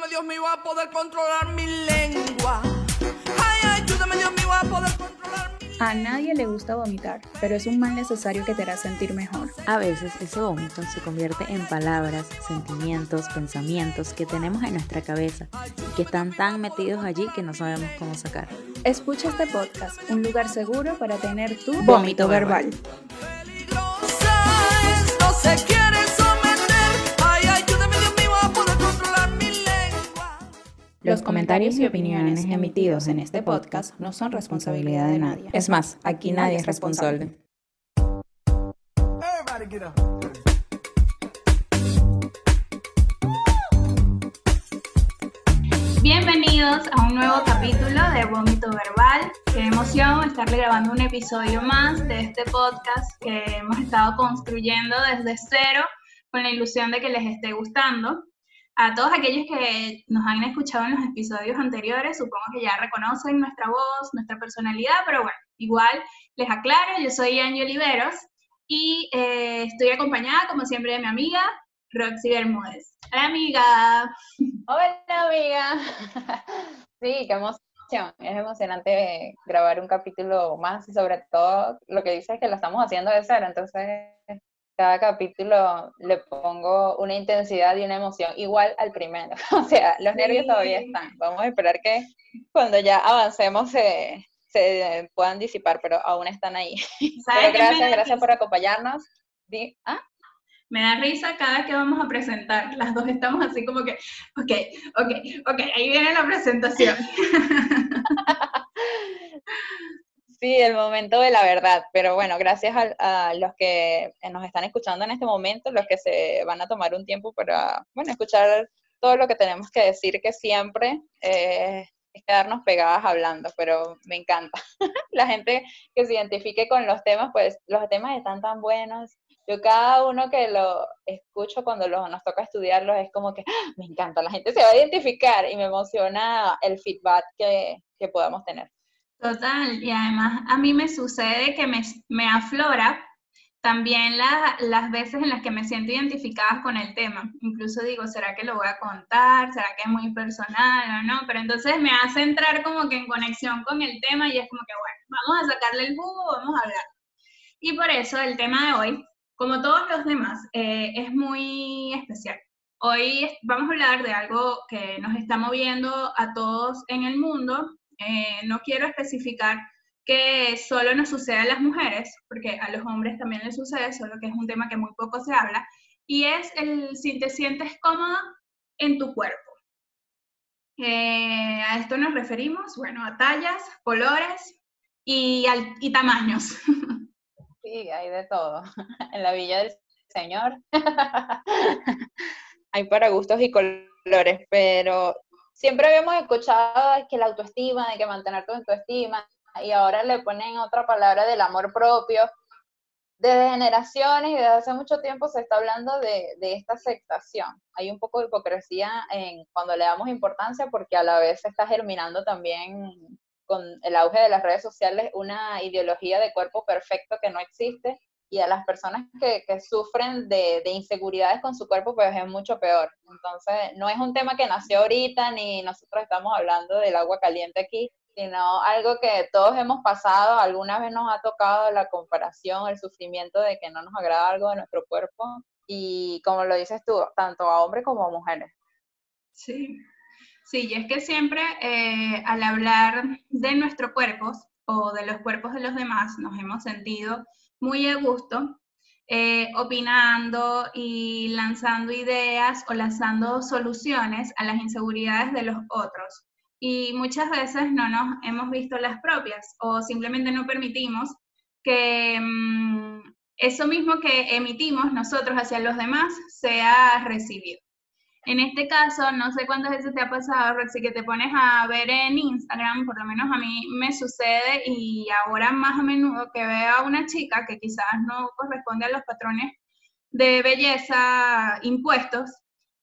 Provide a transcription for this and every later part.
ayúdame Dios mío a poder controlar mi lengua. Ay, ayúdame Dios mío a poder controlar mi A nadie le gusta vomitar, pero es un mal necesario que te hará sentir mejor. A veces ese vómito se convierte en palabras, sentimientos, pensamientos que tenemos en nuestra cabeza y que están tan metidos allí que no sabemos cómo sacar. Escucha este podcast, un lugar seguro para tener tu Vómito verbal. no se Los comentarios y opiniones emitidos en este podcast no son responsabilidad de nadie. Es más, aquí nadie es responsable. Bienvenidos a un nuevo capítulo de Vómito Verbal. Qué emoción estarle grabando un episodio más de este podcast que hemos estado construyendo desde cero con la ilusión de que les esté gustando. A todos aquellos que nos han escuchado en los episodios anteriores, supongo que ya reconocen nuestra voz, nuestra personalidad, pero bueno, igual les aclaro, yo soy Angie Oliveros y eh, estoy acompañada, como siempre, de mi amiga Roxy Bermúdez. Hola, amiga. Hola amiga. Sí, qué emoción. Es emocionante grabar un capítulo más y sobre todo lo que dices es que lo estamos haciendo de cero. Entonces, cada capítulo le pongo una intensidad y una emoción igual al primero. O sea, los nervios todavía están. Vamos a esperar que cuando ya avancemos se, se puedan disipar, pero aún están ahí. ¿Sabes Pero qué me gracias, gracias por acompañarnos. ¿Ah? Me da risa cada que vamos a presentar. Las dos estamos así como que, ok, ok, ok, ahí viene la presentación. Sí, el momento de la verdad, pero bueno, gracias a, los que nos están escuchando en este momento, los que se van a tomar un tiempo para, bueno, escuchar todo lo que tenemos que decir, que siempre eh, es quedarnos pegadas hablando, pero me encanta. La gente que se identifique con los temas, pues los temas están tan buenos. Yo cada uno que lo escucho cuando nos toca estudiarlos es como que ¡ah! me encanta, la gente se va a identificar y me emociona el feedback que, que podamos tener. Total, y además a mí me sucede que me, me aflora también la- las veces en las que me siento identificada con el tema. Incluso digo, ¿será que lo voy a contar? ¿Será que es muy personal o no? Pero entonces me hace entrar como que en conexión con el tema y es como que, bueno, vamos a sacarle el jugo, vamos a hablar. Y por eso el tema de hoy, como todos los demás, eh, es muy especial. Hoy vamos a hablar de algo que nos está moviendo a todos en el mundo. Eh, no quiero especificar que solo nos sucede a las mujeres, porque a los hombres también les sucede, solo que es un tema que muy poco se habla, y es el si te sientes cómoda en tu cuerpo. Eh, a esto nos referimos, bueno, a tallas, colores y, al- y tamaños. Sí, hay de todo. En la Villa del Señor hay para gustos y colores, pero siempre habíamos escuchado que la autoestima, de que mantener tu autoestima, y ahora le ponen otra palabra del amor propio. Desde generaciones y desde hace mucho tiempo se está hablando de, de esta aceptación. Hay un poco de hipocresía en cuando le damos importancia porque a la vez se está germinando también con el auge de las redes sociales una ideología de cuerpo perfecto que no existe y a las personas que, que sufren de, de inseguridades con su cuerpo pues es mucho peor. Entonces no es un tema que nació ahorita ni nosotros estamos hablando del agua caliente aquí, sino algo que todos hemos pasado, alguna vez nos ha tocado la comparación, el sufrimiento de que no nos agrada algo de nuestro cuerpo y como lo dices tú, tanto a hombres como a mujeres. Sí, sí, y es que siempre eh, al hablar de nuestros cuerpos o de los cuerpos de los demás nos hemos sentido muy a gusto, eh, opinando y lanzando ideas o lanzando soluciones a las inseguridades de los otros. Y muchas veces no nos hemos visto las propias o simplemente no permitimos que mm, eso mismo que emitimos nosotros hacia los demás sea recibido. En este caso, no sé cuántas veces te ha pasado, Roxy, que te pones a ver en Instagram, por lo menos a mí me sucede y ahora más a menudo que veo a una chica que quizás no corresponde a los patrones de belleza impuestos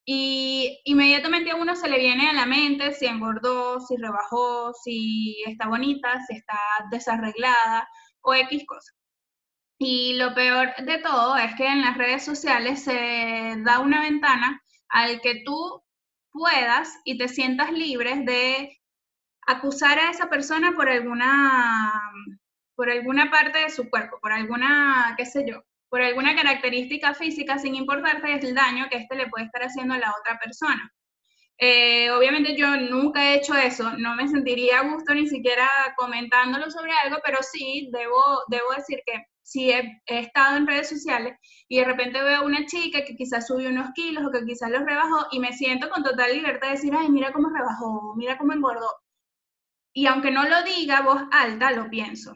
y inmediatamente a uno se le viene a la mente si engordó, si rebajó, si está bonita, si está desarreglada o X cosa. Y lo peor de todo es que en las redes sociales se da una ventana al que tú puedas y te sientas libre de acusar a esa persona por alguna, por alguna parte de su cuerpo, por alguna, qué sé yo, por alguna característica física, sin importarte el daño que éste le puede estar haciendo a la otra persona. Eh, obviamente yo nunca he hecho eso, no me sentiría a gusto ni siquiera comentándolo sobre algo, pero sí debo, debo decir que si he, estado en redes sociales y de repente veo una chica que quizás subió unos kilos o que quizás los rebajó y me siento con total libertad de decir, ay, mira cómo rebajó, mira cómo engordó. Y aunque no lo diga voz alta, lo pienso.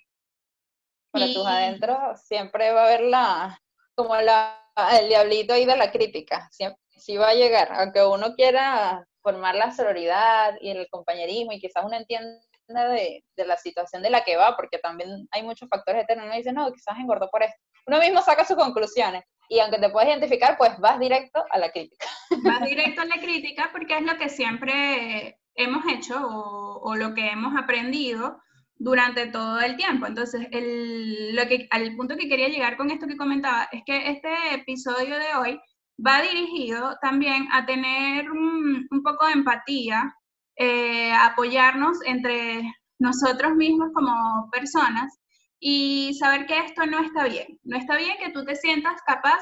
Para tus adentros siempre va a haber la, como la, el diablito ahí de la crítica, siempre, sí va a llegar, aunque uno quiera formar la sororidad y el compañerismo y quizás uno entienda de, de, la situación de la que va, porque también hay muchos factores eternos. Uno dice, no, quizás engordó por esto. Uno mismo saca sus conclusiones y aunque te puedes identificar, pues vas directo a la crítica. Vas directo a la crítica porque es lo que siempre hemos hecho o, o lo que hemos aprendido durante todo el tiempo. Entonces, el, lo que, al punto que quería llegar con esto que comentaba es que este episodio de hoy va dirigido también a tener un, poco de empatía, eh, apoyarnos entre nosotros mismos como personas y saber que esto no está bien. No está bien que tú te sientas capaz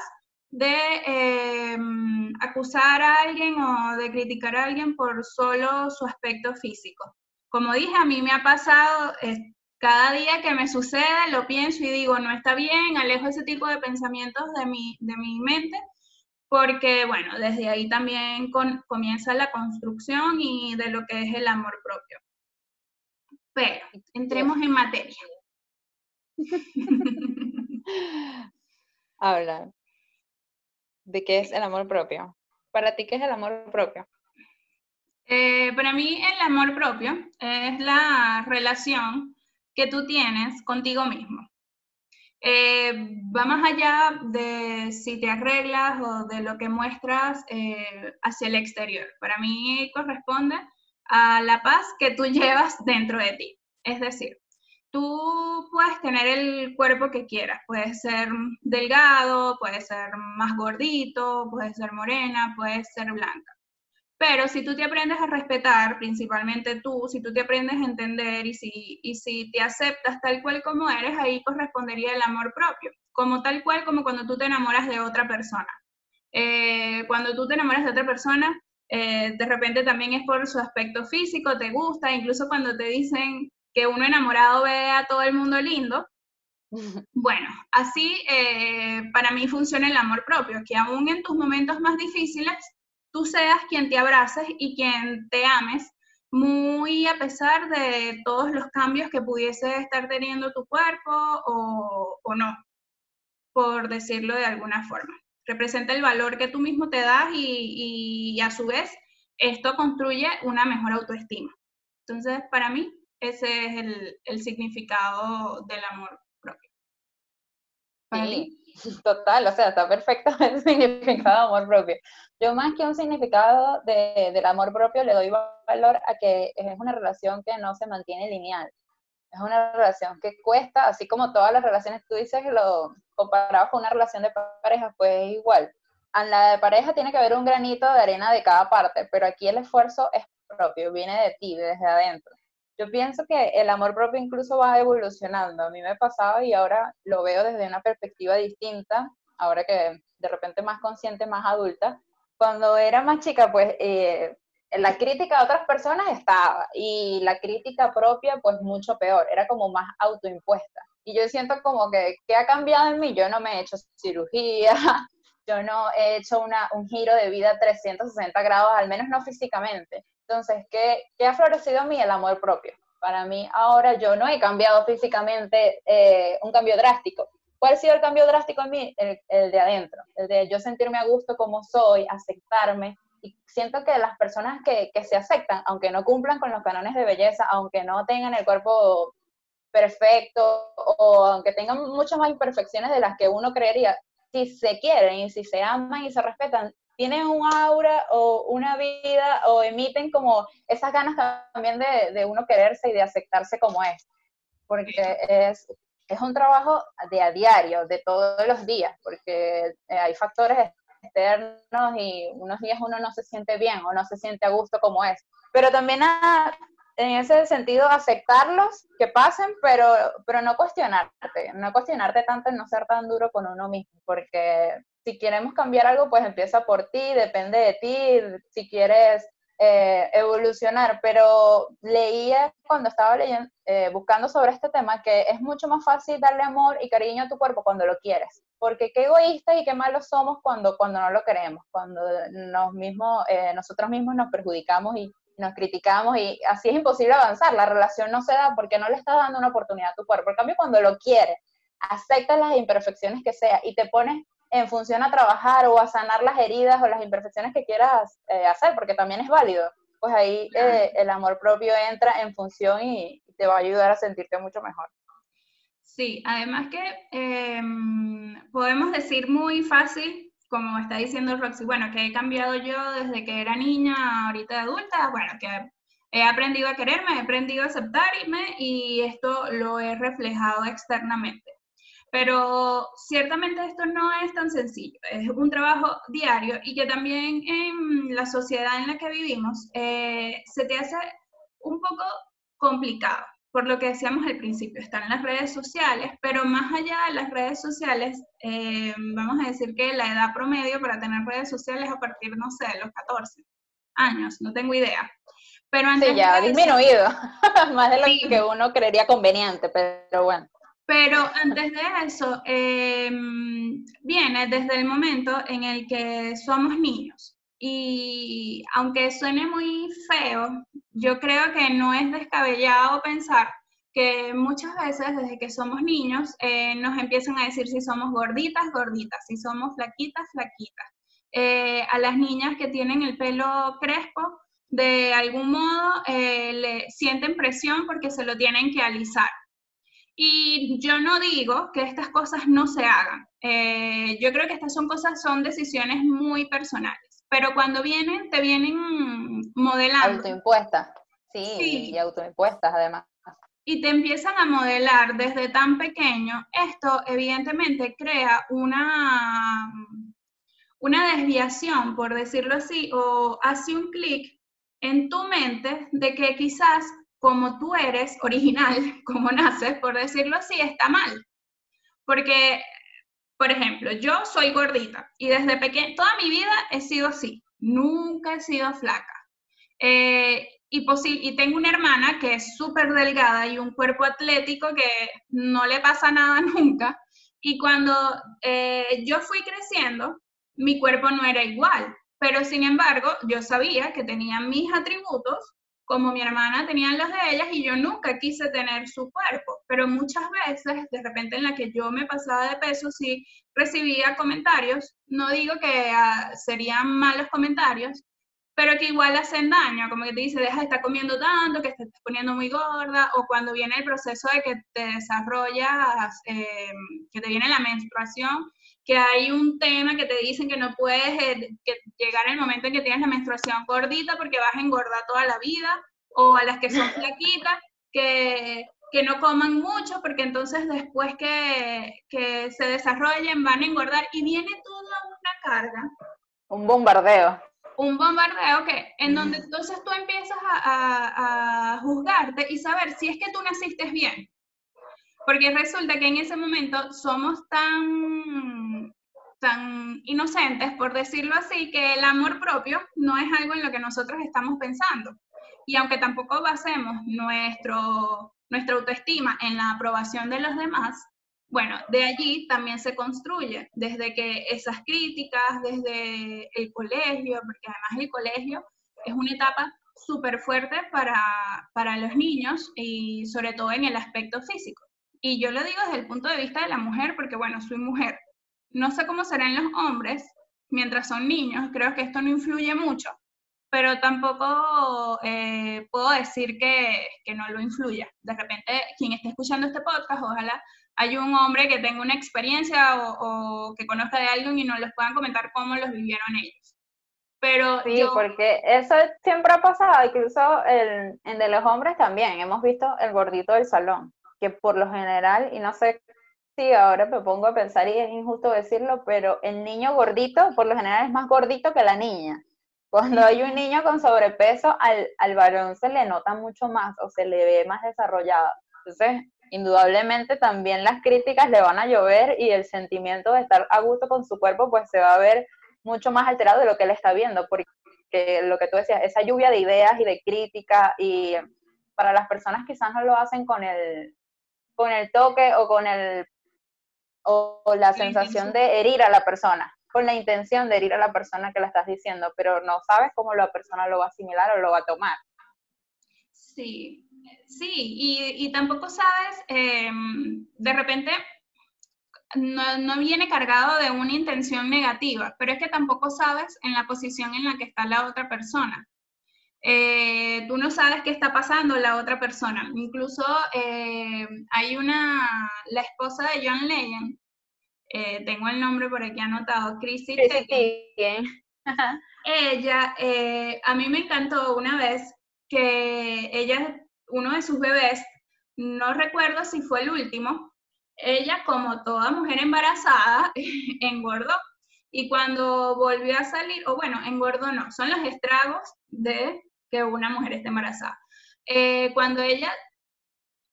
de em, acusar a alguien o de criticar a alguien por solo su aspecto físico. Como dije, a mí me ha pasado, eh, cada día que me sucede lo pienso y digo, no está bien, alejo ese tipo de pensamientos de mi, de mi mente porque bueno, desde ahí también comienza la construcción y de lo que es el amor propio. Pero entremos en materia. Habla. ¿De qué es el amor propio? ¿Para ti qué es el amor propio? Eh, para mí el amor propio es la relación que tú tienes contigo mismo. Eh, va más allá de si te arreglas o de lo que muestras eh, hacia el exterior. Para mí corresponde a la paz que tú llevas dentro de ti. Es decir, tú puedes tener el cuerpo que quieras, puedes ser delgado, puedes ser más gordito, puedes ser morena, puedes ser blanca. Pero si tú te aprendes a respetar, principalmente tú, si tú te aprendes a entender y si, y si te aceptas tal cual como eres, ahí correspondería el amor propio, como tal cual como cuando tú te enamoras de otra persona. Eh, cuando tú te enamoras de otra persona, eh, de repente también es por su aspecto físico, te gusta, incluso cuando te dicen que uno enamorado ve a todo el mundo lindo. Bueno, así eh, para mí funciona el amor propio, que aún en tus momentos más difíciles, tú seas quien te abraces y quien te ames, muy a pesar de todos los cambios que pudiese estar teniendo tu cuerpo o, no, por decirlo de alguna forma. Representa el valor que tú mismo te das y, a su vez esto construye una mejor autoestima. Entonces, para mí, ese es el, significado del amor propio. sí, total, o sea, está perfecto el significado de amor propio. Yo más que un significado de, del amor propio le doy valor a que es una relación que no se mantiene lineal. Es una relación que cuesta, así como todas las relaciones, tú dices que lo comparado con una relación de pareja, pues es igual. En la de pareja tiene que haber un granito de arena de cada parte, pero aquí el esfuerzo es propio, viene de ti, desde adentro. Yo pienso que el amor propio incluso va evolucionando. A mí me pasado y ahora lo veo desde una perspectiva distinta, ahora que de repente más consciente, más adulta, cuando era más chica, pues eh, la crítica de otras personas estaba y la crítica propia, pues mucho peor, era como más autoimpuesta. Y yo siento como que, ¿qué ha cambiado en mí? Yo no me he hecho cirugía, yo no he hecho una, un giro de vida 360 grados, al menos no físicamente. Entonces, ¿qué, qué ha florecido en mí? El amor propio. Para mí ahora yo no he cambiado físicamente eh, un cambio drástico, ¿Cuál ha sido el cambio drástico en mí? El, de adentro, el de yo sentirme a gusto como soy, aceptarme. Y siento que las personas que, que se aceptan, aunque no cumplan con los canones de belleza, aunque no tengan el cuerpo perfecto o aunque tengan muchas más imperfecciones de las que uno creería, si se quieren y si se aman y se respetan, tienen un aura o una vida o emiten como esas ganas también de, de uno quererse y de aceptarse como es. Porque es, es un trabajo de a diario, de todos los días, porque eh, hay factores externos y unos días uno no se siente bien o no se siente a gusto como es. Pero también a, en ese sentido aceptarlos, que pasen, pero, pero no cuestionarte, no cuestionarte tanto en no ser tan duro con uno mismo, porque si queremos cambiar algo, pues empieza por ti, depende de ti, si quieres eh, evolucionar, pero leía cuando estaba leyendo, eh, buscando sobre este tema que es mucho más fácil darle amor y cariño a tu cuerpo cuando lo quieres, porque qué egoístas y qué malos somos cuando, cuando no lo queremos, cuando nos mismos, eh, nosotros mismos nos perjudicamos y nos criticamos y así es imposible avanzar. La relación no se da porque no le estás dando una oportunidad a tu cuerpo. En cambio, cuando lo quieres, aceptas las imperfecciones que sea y te pones en función a trabajar o a sanar las heridas o las imperfecciones que quieras eh, hacer, porque también es válido, pues ahí eh, el amor propio entra en función y te va a ayudar a sentirte mucho mejor. Sí, además que em, podemos decir muy fácil como está diciendo Roxy, bueno, que he cambiado yo desde que era niña, ahorita adulta, bueno, que he aprendido a quererme, he aprendido a aceptarme y esto lo he reflejado externamente. Pero ciertamente esto no es tan sencillo, es un trabajo diario y que también en la sociedad en la que vivimos eh, se te hace un poco complicado por lo que decíamos al principio, están las redes sociales, pero más allá de las redes sociales, eh, vamos a decir que la edad promedio para tener redes sociales a partir, no sé, de los 14 años, no tengo idea. Pero antes sí, ya ha disminuido, más de lo que uno creería conveniente, pero bueno. Pero antes de eso, em, viene desde el momento en el que somos niños. Y aunque suene muy feo, yo creo que no es descabellado pensar que muchas veces desde que somos niños eh, nos empiezan a decir si somos gorditas, gorditas, si somos flaquitas, flaquitas. Eh, a las niñas que tienen el pelo crespo, de algún modo eh, le sienten presión porque se lo tienen que alisar. Y yo no digo que estas cosas no se hagan. yo creo que estas son cosas, son decisiones muy personales pero cuando vienen, te vienen modelando. Autoimpuestas, sí, y autoimpuestas además. Y te empiezan a modelar desde tan pequeño. Esto evidentemente crea una, una desviación, por decirlo así, o hace un clic en tu mente de que quizás como tú eres original, como naces, por decirlo así, está mal. Porque por ejemplo, yo soy gordita y desde pequeña, toda mi vida he sido así, nunca he sido flaca. Eh, y, y tengo una hermana que es súper delgada y un cuerpo atlético que no le pasa nada nunca. Y cuando eh, yo fui creciendo, mi cuerpo no era igual, pero sin embargo yo sabía que tenía mis atributos como mi hermana tenían los de ellas y yo nunca quise tener su cuerpo, pero muchas veces, de repente en la que yo me pasaba de peso, sí recibía comentarios, no digo que ah, serían malos comentarios, pero que igual hacen daño, como que te dice, deja de estar comiendo tanto, que te estás poniendo muy gorda, o cuando viene el proceso de que te desarrollas, em, que te viene la menstruación, que hay un tema que te dicen que no puedes eh, que llegar el momento en que tienes la menstruación gordita porque vas a engordar toda la vida, o a las que son flaquitas, que, que no coman mucho porque entonces después que, que, se desarrollen van a engordar y viene toda una carga. Un bombardeo. Un bombardeo que en donde entonces tú empiezas a, a, a juzgarte y saber si es que tú naciste bien. Porque resulta que en ese momento somos tan, tan inocentes, por decirlo así, que el amor propio no es algo en lo que nosotros estamos pensando. Y aunque tampoco basemos nuestro, nuestra autoestima en la aprobación de los demás, bueno, de allí también se construye, desde que esas críticas, desde el colegio, porque además el colegio es una etapa súper fuerte para, para los niños y sobre todo en el aspecto físico. Y yo lo digo desde el punto de vista de la mujer, porque bueno, soy mujer. No sé cómo serán los hombres mientras son niños, creo que esto no influye mucho, pero tampoco eh, puedo decir que, que, no lo influya. De repente, quien esté escuchando este podcast, ojalá hay un hombre que tenga una experiencia o, que conozca de alguien y nos les puedan comentar cómo los vivieron ellos. Pero sí, porque eso siempre ha pasado, incluso el, en de los hombres también. Hemos visto el gordito del salón, que por lo general, y no sé sí, ahora me pongo a pensar y es injusto decirlo, pero el niño gordito por lo general es más gordito que la niña. Cuando hay un niño con sobrepeso, al, al varón se le nota mucho más o se le ve más desarrollado. Entonces, indudablemente también las críticas le van a llover y el sentimiento de estar a gusto con su cuerpo pues se va a ver mucho más alterado de lo que él está viendo, porque lo que tú decías, esa lluvia de ideas y de crítica y para las personas quizás no lo hacen con el, con el toque o con el o, la sensación de herir a la persona, con la intención de herir a la persona que la estás diciendo, pero no sabes cómo la persona lo va a asimilar o lo va a tomar. Sí, sí, y, y tampoco sabes, em, de repente no, no, viene cargado de una intención negativa, pero es que tampoco sabes en la posición en la que está la otra persona. Eh, tú no sabes qué está pasando la otra persona. Incluso eh, hay una, la esposa de John Legend, eh, tengo el nombre por aquí anotado, Chrissy. Ella, a mí me encantó una vez que ella, uno de sus bebés, no recuerdo si fue el último, ella, como toda mujer embarazada, engordó. Y cuando volvió a salir, o bueno, engordó no, son los estragos de que una mujer esté embarazada. Eh, cuando ella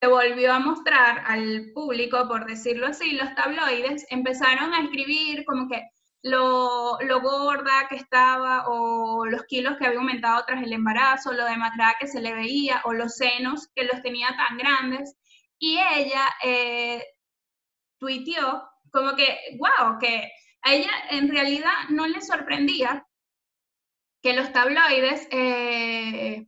se volvió a mostrar al público, por decirlo así, los tabloides empezaron a escribir como que lo, gorda que estaba o los kilos que había aumentado tras el embarazo, lo demacrada que se le veía o los senos que los tenía tan grandes. Y ella eh, como que, wow, que a ella en realidad no le sorprendía que los tabloides eh,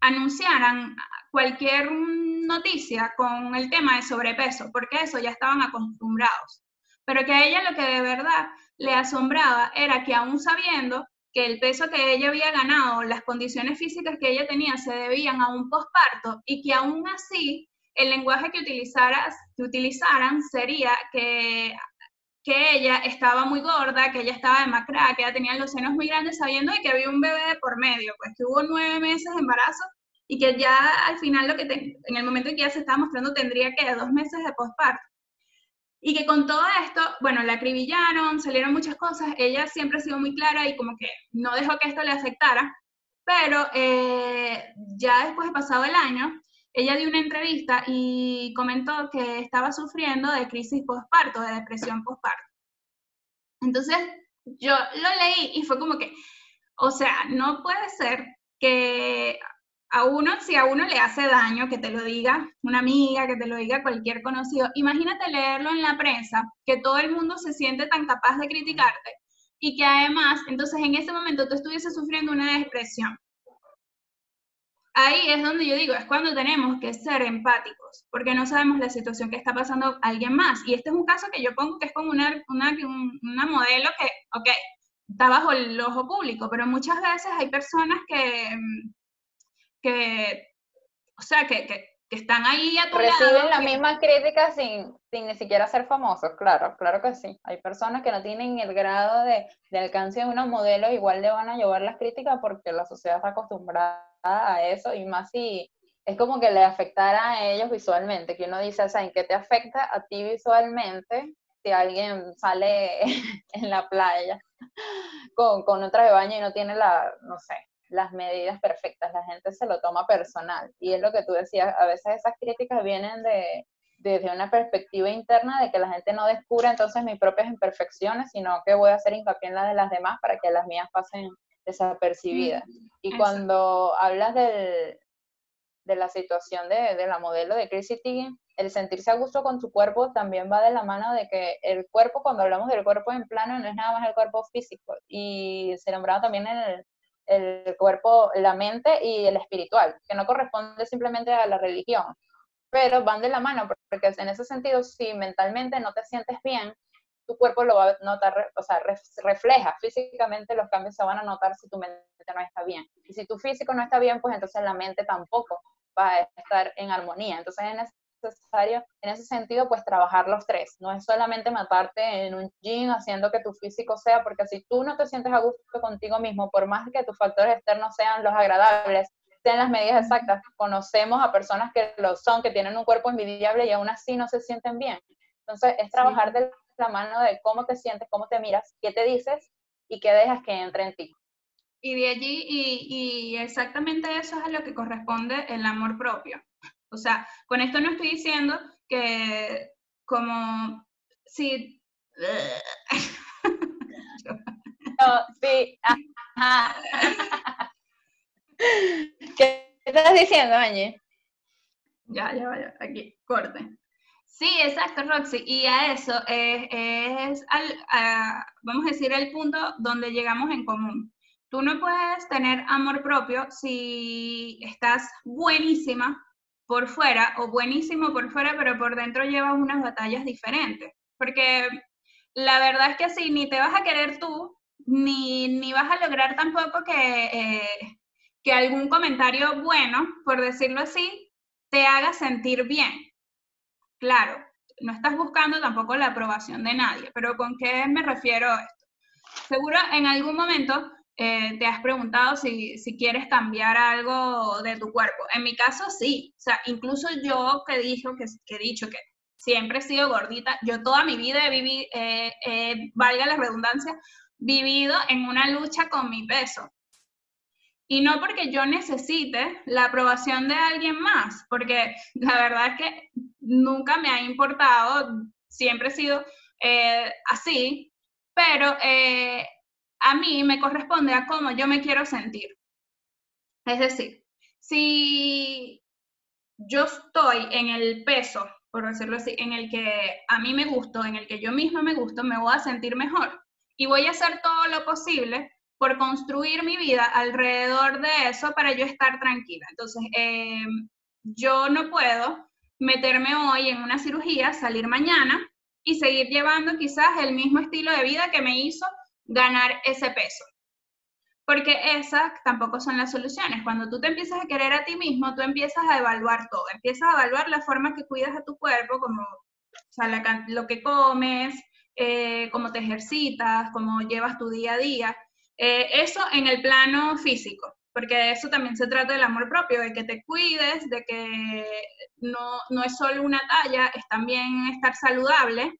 anunciaran cualquier noticia con el tema de sobrepeso, porque eso ya estaban acostumbrados. Pero que a ella lo que de verdad le asombraba era que aún sabiendo que el peso que ella había ganado, las condiciones físicas que ella tenía se debían a un posparto y que aún así el lenguaje que, utilizaras, que utilizaran sería que, que ella estaba muy gorda, que ella estaba demacrada, que ella tenía los senos muy grandes, sabiendo que había un bebé por medio, pues que hubo nueve meses de embarazo y que ya al final, lo que en el momento en que ella se estaba mostrando, tendría que dos meses de postparto. Y que con todo esto, bueno, la acribillaron, salieron muchas cosas, ella siempre ha sido muy clara y como que no dejó que esto le afectara, pero eh, ya después de pasado el año, ella dio una entrevista y comentó que estaba sufriendo de crisis postparto, de depresión postparto. Entonces, yo lo leí y fue como que, o sea, no puede ser que a uno, si a uno le hace daño, que te lo diga una amiga, que te lo diga cualquier conocido, imagínate leerlo en la prensa, que todo el mundo se siente tan capaz de criticarte y que además, entonces en ese momento tú estuviese sufriendo una depresión ahí es donde yo digo, es cuando tenemos que ser empáticos, porque no sabemos la situación que está pasando alguien más. Y este es un caso que yo pongo que es como una, una, una modelo que, ok, está bajo el ojo público, pero muchas veces hay personas que, que o sea, que, que, están ahí a tu Reciben la misma crítica sin, sin ni siquiera ser famosos, claro, claro que sí. Hay personas que no tienen el grado de, de alcance de una modelo, igual le van a llevar las críticas porque la sociedad está acostumbrada a eso y más si es como que le afectara a ellos visualmente, que uno dice, o sea, ¿en qué te afecta a ti visualmente si alguien sale en la playa con, con un de baño y no tiene la, no sé, las medidas perfectas? La gente se lo toma personal. Y es lo que tú decías, a veces esas críticas vienen de, desde una perspectiva interna de que la gente no descubre entonces mis propias imperfecciones, sino que voy a hacer hincapié en las de las demás para que las mías pasen desapercibida. Y cuando hablas del, de la situación de, de, la modelo de Chrissy Teigen, el sentirse a gusto con su cuerpo también va de la mano de que el cuerpo, cuando hablamos del cuerpo en plano, no es nada más el cuerpo físico, y se nombraba también el, el cuerpo, la mente y el espiritual, que no corresponde simplemente a la religión, pero van de la mano, porque en ese sentido, si mentalmente no te sientes bien, tu cuerpo lo va a notar, o sea, refleja físicamente los cambios se van a notar si tu mente no está bien. Y si tu físico no está bien, pues entonces la mente tampoco va a estar en armonía. Entonces es necesario, en ese sentido, pues trabajar los tres. No es solamente matarte en un gym haciendo que tu físico sea, porque si tú no te sientes a gusto contigo mismo, por más que tus factores externos sean los agradables, sean las medidas exactas, conocemos a personas que lo son, que tienen un cuerpo envidiable y aún así no se sienten bien Entonces, es trabajar de la mano de cómo te sientes, cómo te miras, qué te dices y qué dejas que entre en ti. Y de allí, y, y exactamente eso es a lo que corresponde el amor propio. O sea, con esto no estoy diciendo que como si... No, sí, ajá. ¿Qué estás diciendo, Angie? Ya, ya, vaya, aquí, corte. Sí, exacto, Roxy. Y a eso es, al- vamos a decir, el punto donde llegamos en común. Tú no puedes tener amor propio si estás buenísima por fuera o buenísimo por fuera, pero por dentro llevas unas batallas diferentes. Porque la verdad es que así ni te vas a querer tú, ni, ni vas a lograr tampoco que, eh, que algún comentario bueno, por decirlo así, te haga sentir bien. Claro, no estás buscando tampoco la aprobación de nadie, pero ¿con qué me refiero esto? Seguro en algún momento eh, te has preguntado si, si quieres cambiar algo de tu cuerpo. En mi caso, sí. O sea, incluso yo que, dijo, que, que he dicho que siempre he sido gordita, yo toda mi vida he vivido, valga la redundancia, vivido en una lucha con mi peso. Y no porque yo necesite la aprobación de alguien más, porque la verdad es que nunca me ha importado, siempre he sido eh, así, pero eh, a mí me corresponde a cómo yo me quiero sentir. Es decir, si yo estoy en el peso, por decirlo así, en el que a mí me gusto, en el que yo misma me gusto, me voy a sentir mejor. Y voy a hacer todo lo posible por construir mi vida alrededor de eso para yo estar tranquila. Entonces, eh, yo no puedo meterme hoy en una cirugía, salir mañana y seguir llevando quizás el mismo estilo de vida que me hizo ganar ese peso. Porque esas tampoco son las soluciones. Cuando tú te empiezas a querer a ti mismo, tú empiezas a evaluar todo. Empiezas a evaluar la forma que cuidas a tu cuerpo, como o sea, la, lo que comes, eh, cómo te ejercitas, cómo llevas tu día a día. Eh, eso en el plano físico, porque de eso también se trata del amor propio, de que te cuides, de que no, no es solo una talla, es también estar saludable.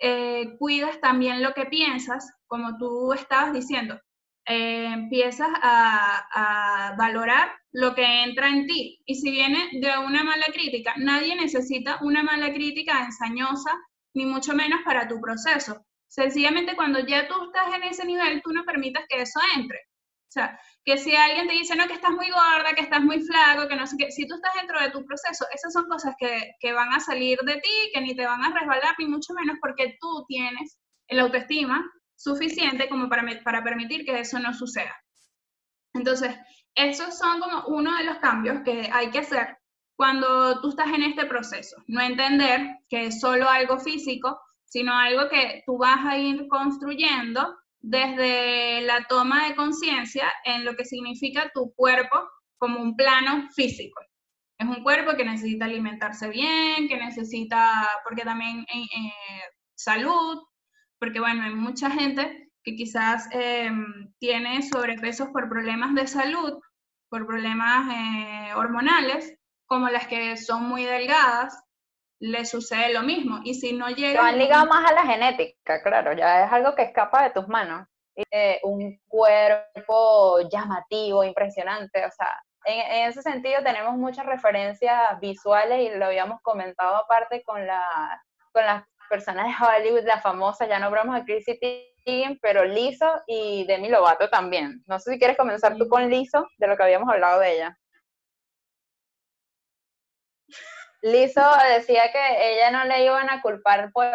Eh, cuidas también lo que piensas, como tú estabas diciendo. Eh, empiezas a, a, valorar lo que entra en ti. Y si viene de una mala crítica, nadie necesita una mala crítica ensañosa, ni mucho menos para tu proceso. Sencillamente cuando ya tú estás en ese nivel, tú no permitas que eso entre. O sea, que si alguien te dice, no, que estás muy gorda, que estás muy flaco, que no sé qué, si tú estás dentro de tu proceso, esas son cosas que, que van a salir de ti, que ni te van a resbalar, ni mucho menos porque tú tienes el autoestima suficiente como para, para permitir que eso no suceda. Entonces, esos son como uno de los cambios que hay que hacer cuando tú estás en este proceso. No entender que es solo algo físico, sino algo que tú vas a ir construyendo desde la toma de conciencia en lo que significa tu cuerpo como un plano físico. Es un cuerpo que necesita alimentarse bien, que necesita, porque también eh, eh, salud, porque bueno, hay mucha gente que quizás eh, tiene sobrepesos por problemas de salud, por problemas eh, hormonales, como las que son muy delgadas, le sucede lo mismo. Y si no llega... Lo han ligado más a la genética, claro, ya es algo que escapa de tus manos. Eh, un cuerpo llamativo, impresionante, o sea, en, en, ese sentido tenemos muchas referencias visuales y lo habíamos comentado aparte con, la, con las personas de Hollywood, la famosa, ya nombramos a Chrissy Teigen, pero Lizzo y Demi Lovato también. No sé si quieres comenzar tú con Lizzo, de lo que habíamos hablado de ella. Lizzo decía que ella no le iban a culpar por,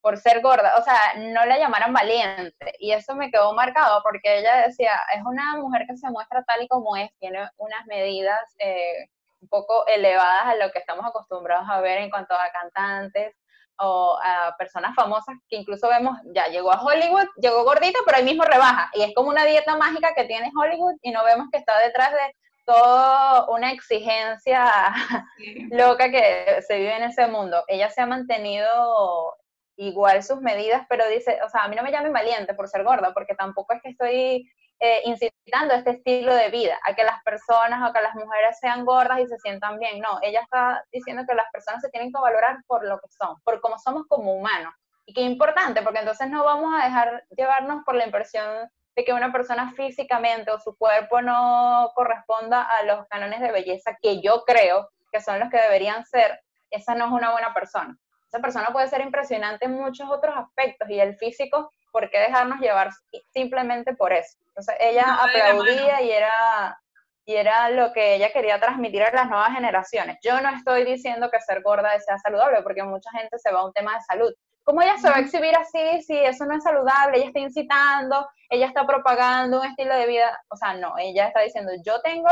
por ser gorda, o sea, no la llamaran valiente. Y eso me quedó marcado porque ella decía, es una mujer que se muestra tal y como es, tiene unas medidas eh, un poco elevadas a lo que estamos acostumbrados a ver en cuanto a cantantes o a personas famosas que incluso vemos, ya llegó a Hollywood, llegó gordita, pero ahí mismo rebaja. Y es como una dieta mágica que tiene Hollywood y no vemos que está detrás de toda una exigencia sí. loca que se vive en ese mundo. Ella se ha mantenido igual sus medidas, pero dice, o sea, a mí no me llamen valiente por ser gorda, porque tampoco es que estoy eh, incitando este estilo de vida, a que las personas o que las mujeres sean gordas y se sientan bien. No, ella está diciendo que las personas se tienen que valorar por lo que son, por cómo somos como humanos. Y qué importante, porque entonces no vamos a dejar llevarnos por la impresión de que una persona físicamente o su cuerpo no corresponda a los cánones de belleza que yo creo que son los que deberían ser, esa no es una buena persona. Esa persona puede ser impresionante en muchos otros aspectos y el físico, ¿por qué dejarnos llevar simplemente por eso? Entonces ella aplaudía y era, y era lo que ella quería transmitir a las nuevas generaciones. Yo no estoy diciendo que ser gorda sea saludable, porque mucha gente se va a un tema de salud. ¿Cómo ella se va a exhibir así si eso no es saludable? Ella está incitando, ella está propagando un estilo de vida. O sea, no, ella está diciendo, yo tengo,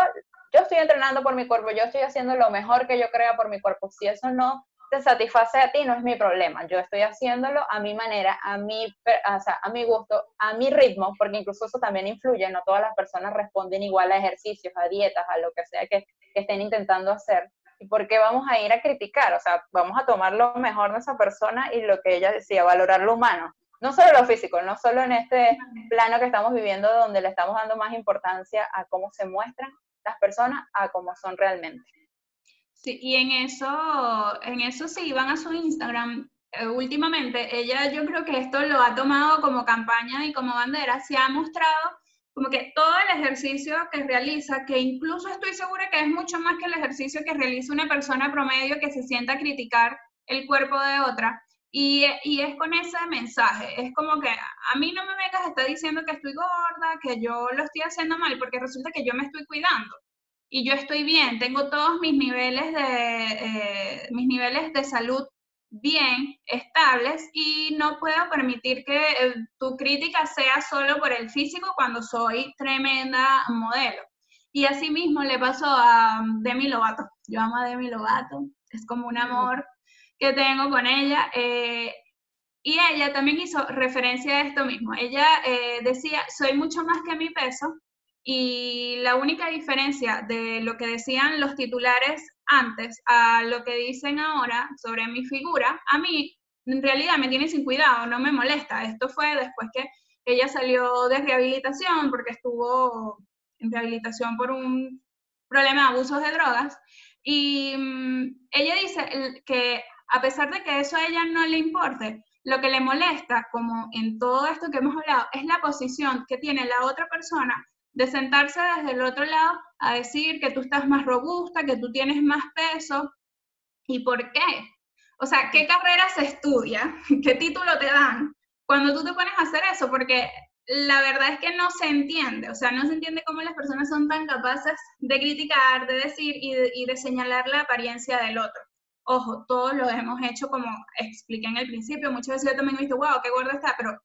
yo estoy entrenando por mi cuerpo, yo estoy haciendo lo mejor que yo crea por mi cuerpo. Si eso no te satisface a ti, no es mi problema. Yo estoy haciéndolo a mi manera, a mi, o sea, a mi gusto, a mi ritmo, porque incluso eso también influye. No todas las personas responden igual a ejercicios, a dietas, a lo que sea que, que estén intentando hacer. ¿Y por qué vamos a ir a criticar? O sea, vamos a tomar lo mejor de esa persona y lo que ella decía, valorar lo humano. No solo lo físico, no solo en este plano que estamos viviendo donde le estamos dando más importancia a cómo se muestran las personas a cómo son realmente. Sí, y en eso, en eso sí, van a su Instagram. Eh, últimamente, ella yo creo que esto lo ha tomado como campaña y como bandera, se ha mostrado como que todo el ejercicio que realiza, que incluso estoy segura que es mucho más que el ejercicio que realiza una persona promedio que se sienta a criticar el cuerpo de otra. Y, es con ese mensaje, es como que a mí no me vengas a estar diciendo que estoy gorda, que yo lo estoy haciendo mal, porque resulta que yo me estoy cuidando y yo estoy bien, tengo todos mis niveles de, eh, mis niveles de salud bien estables y no puedo permitir que eh, tu crítica sea solo por el físico cuando soy tremenda modelo. Y así mismo le pasó a Demi Lovato. Yo amo a Demi Lovato, es como un amor que tengo con ella. Eh, y ella también hizo referencia a esto mismo. Ella eh, decía, soy mucho más que mi peso. Y la única diferencia de lo que decían los titulares antes a lo que dicen ahora sobre mi figura, a mí en realidad me tiene sin cuidado, no me molesta. Esto fue después que ella salió de rehabilitación porque estuvo en rehabilitación por un problema de abusos de drogas. Y mm, ella dice que a pesar de que eso a ella no le importe, lo que le molesta, como en todo esto que hemos hablado, es la posición que tiene la otra persona de sentarse desde el otro lado a decir que tú estás más robusta, que tú tienes más peso. ¿Y por qué? O sea, ¿qué carrera se estudia? ¿Qué título te dan? Cuando tú te pones a hacer eso, porque la verdad es que no se entiende, o sea, no se entiende cómo las personas son tan capaces de criticar, de decir y de, señalar la apariencia del otro. Ojo, todos lo hemos hecho como expliqué en el principio, muchas veces yo también he visto, wow, qué gordo está, pero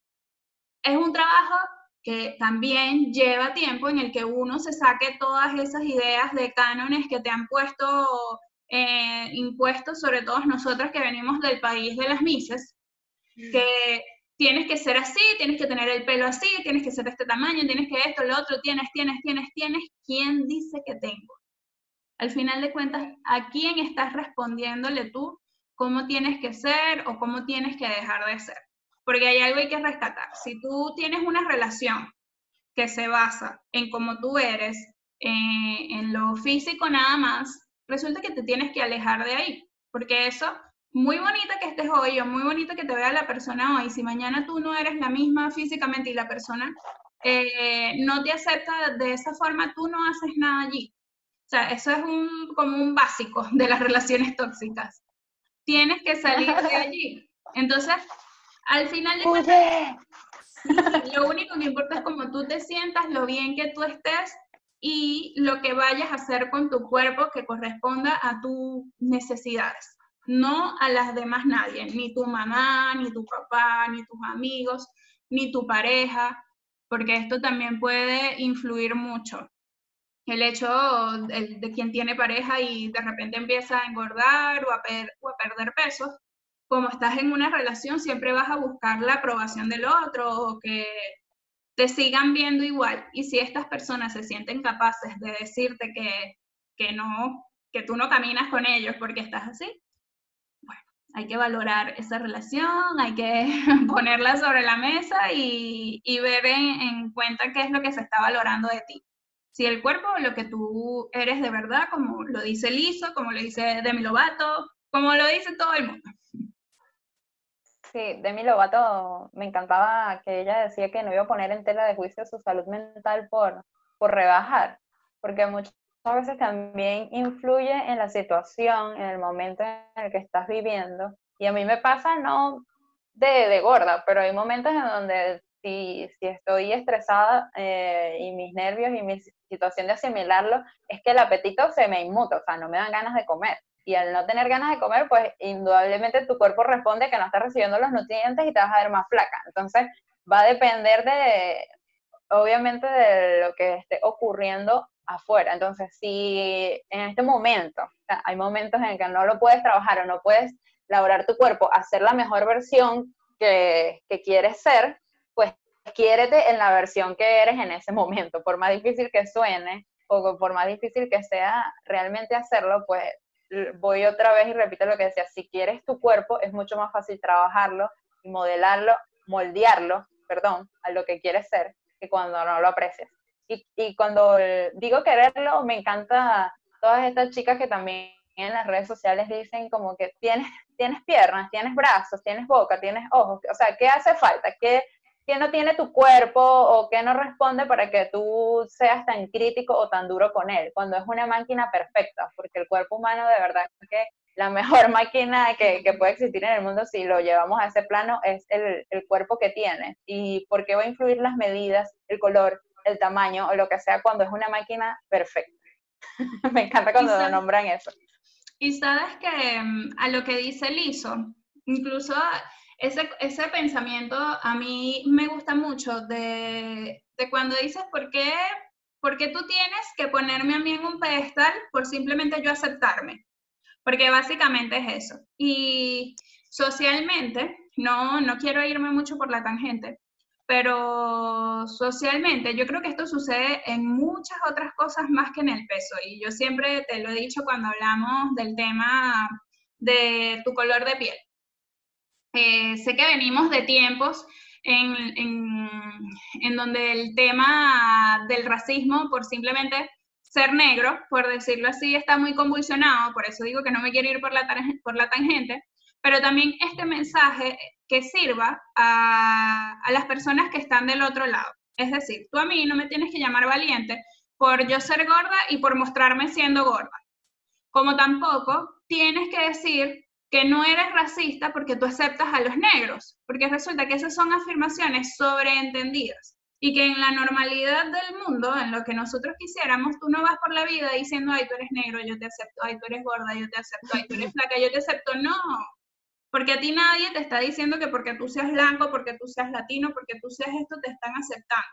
es un trabajo que también lleva tiempo en el que uno se saque todas esas ideas de cánones que te han puesto eh, impuestos, sobre todos nosotros que venimos del país de las mises, mm. que tienes que ser así, tienes que tener el pelo así, tienes que ser de este tamaño, tienes que esto, lo otro, tienes, tienes, tienes, tienes. ¿Quién dice que tengo? Al final de cuentas, ¿a quién estás respondiéndole tú cómo tienes que ser o cómo tienes que dejar de ser? Porque hay algo que hay que rescatar. Si tú tienes una relación que se basa en cómo tú eres, eh, en lo físico nada más, resulta que te tienes que alejar de ahí, porque eso, muy bonito que estés hoy o muy bonito que te vea la persona hoy, si mañana tú no eres la misma físicamente y la persona eh, no te acepta de esa forma, tú no haces nada allí. O sea, eso es un, como un básico de las relaciones tóxicas. Tienes que salir de allí. Entonces, al final de cuentas, lo único que importa es cómo tú te sientas, lo bien que tú estés y lo que vayas a hacer con tu cuerpo que corresponda a tus necesidades, no a las demás nadie, ni tu mamá, ni tu papá, ni tus amigos, ni tu pareja, porque esto también puede influir mucho. El hecho de, quien tiene pareja y de repente empieza a engordar o a, o a perder peso, como estás en una relación, siempre vas a buscar la aprobación del otro o que te sigan viendo igual. Y si estas personas se sienten capaces de decirte que, que no, que tú no caminas con ellos porque estás así, bueno, hay que valorar esa relación, hay que ponerla sobre la mesa y, y ver en, en, cuenta qué es lo que se está valorando de ti. Si el cuerpo, lo que tú eres de verdad, como lo dice Liso, como lo dice Demi Lovato, como lo dice todo el mundo. Sí, Demi Lovato me encantaba que ella decía que no iba a poner en tela de juicio su salud mental por, por rebajar, porque muchas veces también influye en la situación, en el momento en el que estás viviendo. Y a mí me pasa no de, de gorda, pero hay momentos en donde si, si estoy estresada eh, y mis nervios y mi situación de asimilarlo, es que el apetito se me inmuta, o sea, no me dan ganas de comer y al no tener ganas de comer, pues indudablemente tu cuerpo responde que no estás recibiendo los nutrientes y te vas a ver más flaca. Entonces, va a depender de, obviamente, de lo que esté ocurriendo afuera. Entonces, si en este momento, hay momentos en que no lo puedes trabajar o no puedes lograr tu cuerpo, hacer la mejor versión que, que quieres ser, pues quiérete en la versión que eres en ese momento. Por más difícil que suene o por más difícil que sea realmente hacerlo, pues voy otra vez y repito lo que decía, si quieres tu cuerpo, es mucho más fácil trabajarlo y modelarlo, moldearlo, perdón, a lo que quieres ser, que cuando no lo aprecias. Y, y cuando digo quererlo, me encanta todas estas chicas que también en las redes sociales dicen como que tienes, tienes piernas, tienes brazos, tienes boca, tienes ojos, o sea, ¿qué hace falta? ¿Qué, ¿Qué no tiene tu cuerpo o qué no responde para que tú seas tan crítico o tan duro con él? Cuando es una máquina perfecta, porque el cuerpo humano de verdad que la mejor máquina que, que puede existir en el mundo, si lo llevamos a ese plano, es el, el cuerpo que tiene. ¿Y por qué va a influir las medidas, el color, el tamaño o lo que sea cuando es una máquina perfecta? Me encanta cuando lo nombran eso. Y sabes que mm, a lo que dice Liso, incluso ese, ese pensamiento a mí me gusta mucho de, de cuando dices, ¿por qué, ¿por qué tú tienes que ponerme a mí en un pedestal por simplemente yo aceptarme? Porque básicamente es eso. Y socialmente, no, no quiero irme mucho por la tangente, pero socialmente yo creo que esto sucede en muchas otras cosas más que en el peso. Y yo siempre te lo he dicho cuando hablamos del tema de tu color de piel. Eh, sé que venimos de tiempos en, en, donde el tema del racismo, por simplemente ser negro, por decirlo así, está muy convulsionado, por eso digo que no me quiero ir por la, por la tangente, pero también este mensaje que sirva a, a las personas que están del otro lado. Es decir, tú a mí no me tienes que llamar valiente por yo ser gorda y por mostrarme siendo gorda. Como tampoco tienes que decir que no eres racista porque tú aceptas a los negros, porque resulta que esas son afirmaciones sobreentendidas y que en la normalidad del mundo, en lo que nosotros quisiéramos, tú no vas por la vida diciendo, ay, tú eres negro, yo te acepto, ay, tú eres gorda, yo te acepto, ay, tú eres flaca, yo te acepto, no, porque a ti nadie te está diciendo que porque tú seas blanco, porque tú seas latino, porque tú seas esto, te están aceptando.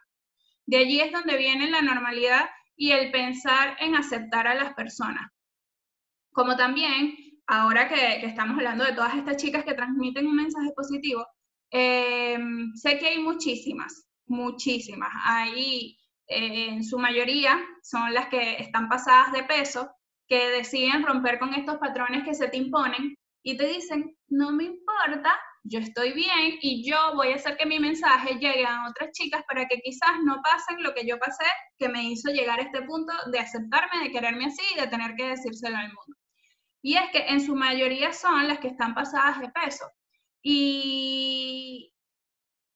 De allí es donde viene la normalidad y el pensar en aceptar a las personas. Como también ahora que, estamos hablando de todas estas chicas que transmiten un mensaje positivo, eh, sé que hay muchísimas, muchísimas. Hay, eh, en su mayoría, son las que están pasadas de peso, que deciden romper con estos patrones que se te imponen y te dicen, no me importa, yo estoy bien y yo voy a hacer que mi mensaje llegue a otras chicas para que quizás no pasen lo que yo pasé, que me hizo llegar a este punto de aceptarme, de quererme así y de tener que decírselo al mundo. Y es que en su mayoría son las que están pasadas de peso. Y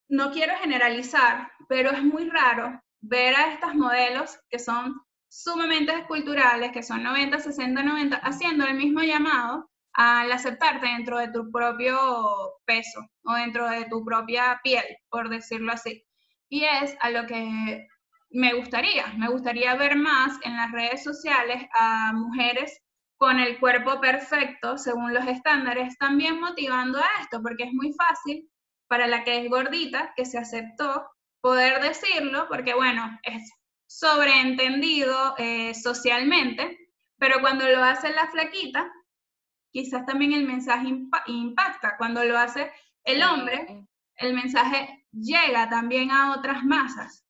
no quiero generalizar, pero es muy raro ver a estas modelos que son sumamente esculturales, que son 90, 60, 90, haciendo el mismo llamado al aceptarte dentro de tu propio peso o dentro de tu propia piel, por decirlo así. Y es a lo que me gustaría, me gustaría ver más en las redes sociales a mujeres con el cuerpo perfecto según los estándares, también motivando a esto, porque es muy fácil para la que es gordita, que se aceptó, poder decirlo, porque bueno, es sobreentendido eh, socialmente, pero cuando lo hace la flaquita, quizás también el mensaje impacta. Cuando lo hace el hombre, el mensaje llega también a otras masas.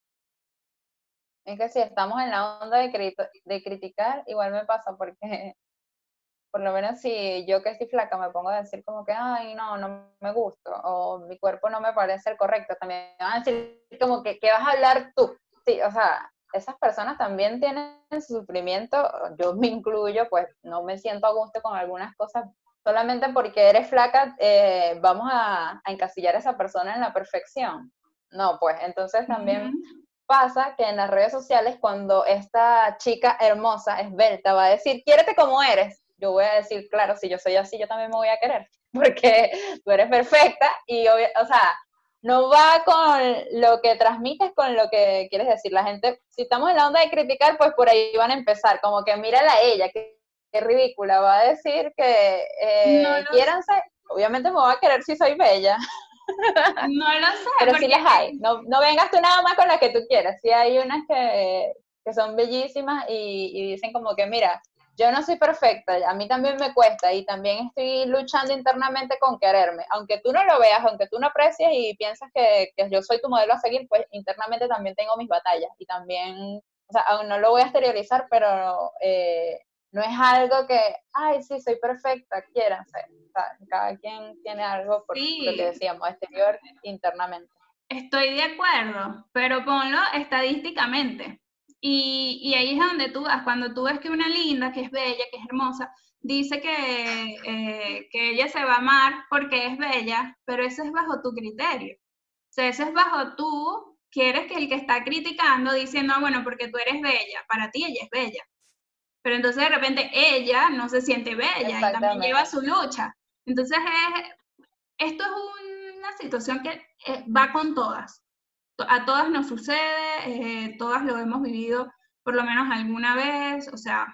Es que si estamos en la onda de, de criticar, igual me pasa porque por lo menos si yo que estoy flaca me pongo a decir como que, ay, no, no me gusto, o mi cuerpo no me parece el correcto, también van a decir como que, ¿qué vas a hablar tú? Sí, o sea, esas personas también tienen su sufrimiento, yo me incluyo, pues no me siento a gusto con algunas cosas, solamente porque eres flaca, eh, vamos a, a, encasillar a esa persona en la perfección. No, pues entonces también pasa que en las redes sociales cuando esta chica hermosa, esbelta, va a decir, quiérete como eres, yo voy a decir, claro, si yo soy así, yo también me voy a querer, porque tú eres perfecta y, o sea, no va con lo que transmites, con lo que quieres decir. La gente, si estamos en la onda de criticar, pues por ahí van a empezar, como que mírala a ella, que, ridícula, va a decir que eh, obviamente me voy a querer si soy bella. No lo sé. Pero sí las hay. No, no vengas tú nada más con las que tú quieras. Sí hay unas que, que son bellísimas y, y, dicen como que, mira, yo no soy perfecta, a mí también me cuesta y también estoy luchando internamente con quererme. Aunque tú no lo veas, aunque tú no aprecies y piensas que, que yo soy tu modelo a seguir, pues internamente también tengo mis batallas y también, o sea, aún no lo voy a exteriorizar, pero eh, no es algo que, ay, sí, soy perfecta, quieran ser. O sea, cada quien tiene algo por lo que decíamos, exterior, internamente. Estoy de acuerdo, pero ponlo estadísticamente. Y, y, ahí es donde tú vas, cuando tú ves que una linda, que es bella, que es hermosa, dice que, eh, que ella se va a amar porque es bella, pero eso es bajo tu criterio. O sea, eso es bajo tú, quieres que el que está criticando diciendo, ah, bueno, porque tú eres bella, para ti ella es bella pero entonces de repente ella no se siente bella y también lleva su lucha. Entonces esto es una situación que eh, va con todas. A todas nos sucede, eh, todas lo hemos vivido por lo menos alguna vez, o sea,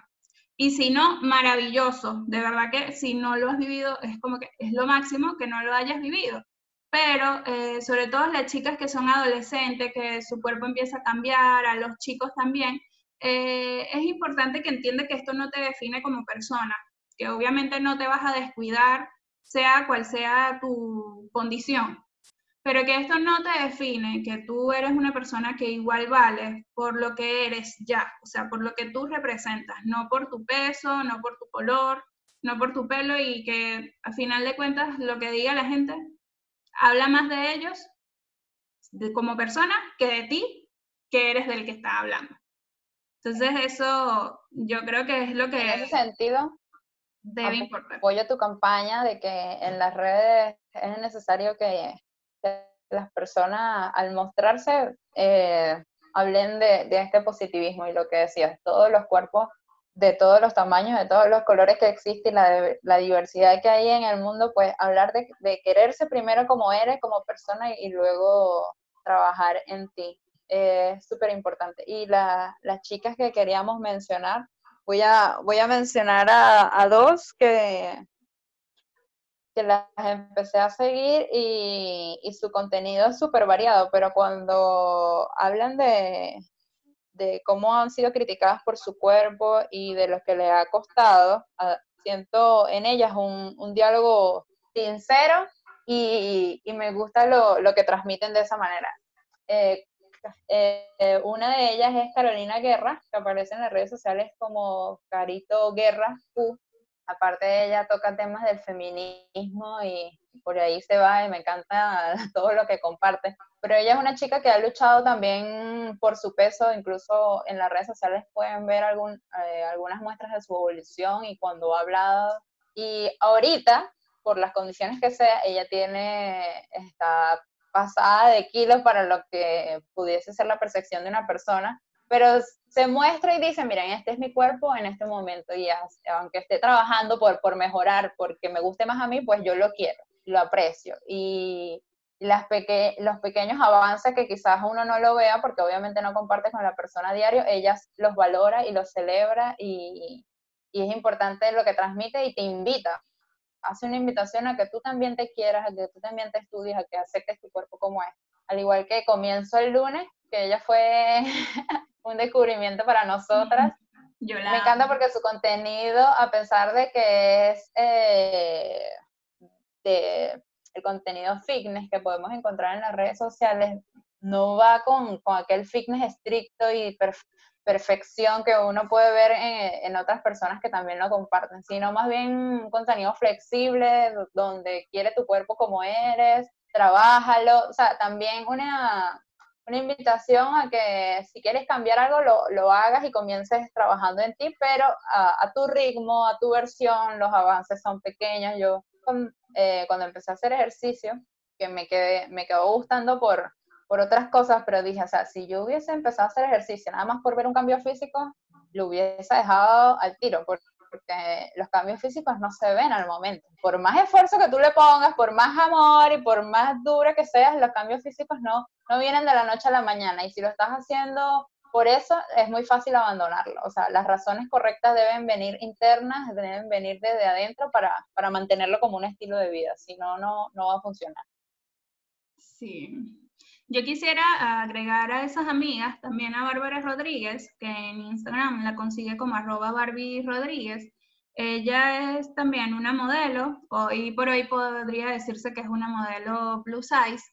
y si no, maravilloso. De verdad que si no lo has vivido, es como que es lo máximo que no lo hayas vivido. Pero eh, sobre todo las chicas que son adolescentes, que su cuerpo empieza a cambiar, a los chicos también, eh, es importante que entiendas que esto no te define como persona, que obviamente no te vas a descuidar, sea cual sea tu condición, pero que esto no te define, que tú eres una persona que igual vale por lo que eres ya, o sea, por lo que tú representas, no por tu peso, no por tu color, no por tu pelo y que a final de cuentas lo que diga la gente habla más de ellos de, como persona que de ti, que eres del que está hablando. Entonces eso yo creo que es lo que... En ese sentido, debe importar. Apoyo tu campaña de que en las redes es necesario que, las personas al mostrarse eh, hablen de, este positivismo y lo que decías, todos los cuerpos de todos los tamaños, de todos los colores que existen, la, la diversidad que hay en el mundo, pues hablar de, quererse primero como eres, como persona y luego trabajar en ti es súper importante. Y las chicas que queríamos mencionar, voy a, voy a mencionar a, dos que, que las empecé a seguir y, su contenido es súper variado, pero cuando hablan de, de cómo han sido criticadas por su cuerpo y de lo que les ha costado, ah, siento en ellas un, un diálogo sincero y, y, me gusta lo, lo, que transmiten de esa manera. Eh, eh, una de ellas es Carolina Guerra, que aparece en las redes sociales como Carito Guerra Aparte ella toca temas del feminismo y por ahí se va y me encanta todo lo que comparte. Pero ella es una chica que ha luchado también por su peso, incluso en las redes sociales pueden ver eh, algunas muestras de su evolución y cuando ha hablado. Y ahorita, por las condiciones que sea, ella tiene, está pasada de kilos para lo que pudiese ser la percepción de una persona, pero se muestra y dice, miren, este es mi cuerpo en este momento y aunque esté trabajando por, por mejorar, porque me guste más a mí, pues yo lo quiero, lo aprecio. Y las peque los pequeños avances que quizás uno no lo vea, porque obviamente no comparte con la persona a diario, ella los valora y los celebra y, y es importante lo que transmite y te invita hace una invitación a que tú también te quieras, a que tú también te estudies, a que aceptes tu cuerpo como es. Al igual que comienzo el lunes, que ella fue un descubrimiento para nosotras. Me encanta porque su contenido, a pesar de que es eh, de, el contenido fitness que podemos encontrar en las redes sociales, no va con, con aquel fitness estricto y perfección que uno puede ver en, en, otras personas que también lo comparten, sino más bien un contenido flexible, donde quiere tu cuerpo como eres, trabájalo, o sea, también una, una invitación a que si quieres cambiar algo, lo, lo hagas y comiences trabajando en ti, pero a, tu ritmo, a tu versión, los avances son pequeños. Yo eh, cuando empecé a hacer ejercicio, que me, quedé, me quedó gustando por, por otras cosas, pero dije, o sea, si yo hubiese empezado a hacer ejercicio nada más por ver un cambio físico, lo hubiese dejado al tiro, los cambios físicos no se ven al momento. Por más esfuerzo que tú le pongas, por más amor y por más dura que seas, los cambios físicos no, no vienen de la noche a la mañana. Y si lo estás haciendo por eso, es muy fácil abandonarlo. O sea, las razones correctas deben venir internas, deben venir desde adentro para, para mantenerlo como un estilo de vida. Si no, no, no va a funcionar. Sí, yo quisiera agregar a esas amigas también a Bárbara Rodríguez, que en Instagram la consigue como arroba Barbie Rodríguez. Ella es también una modelo, hoy por hoy podría decirse que es una modelo plus size,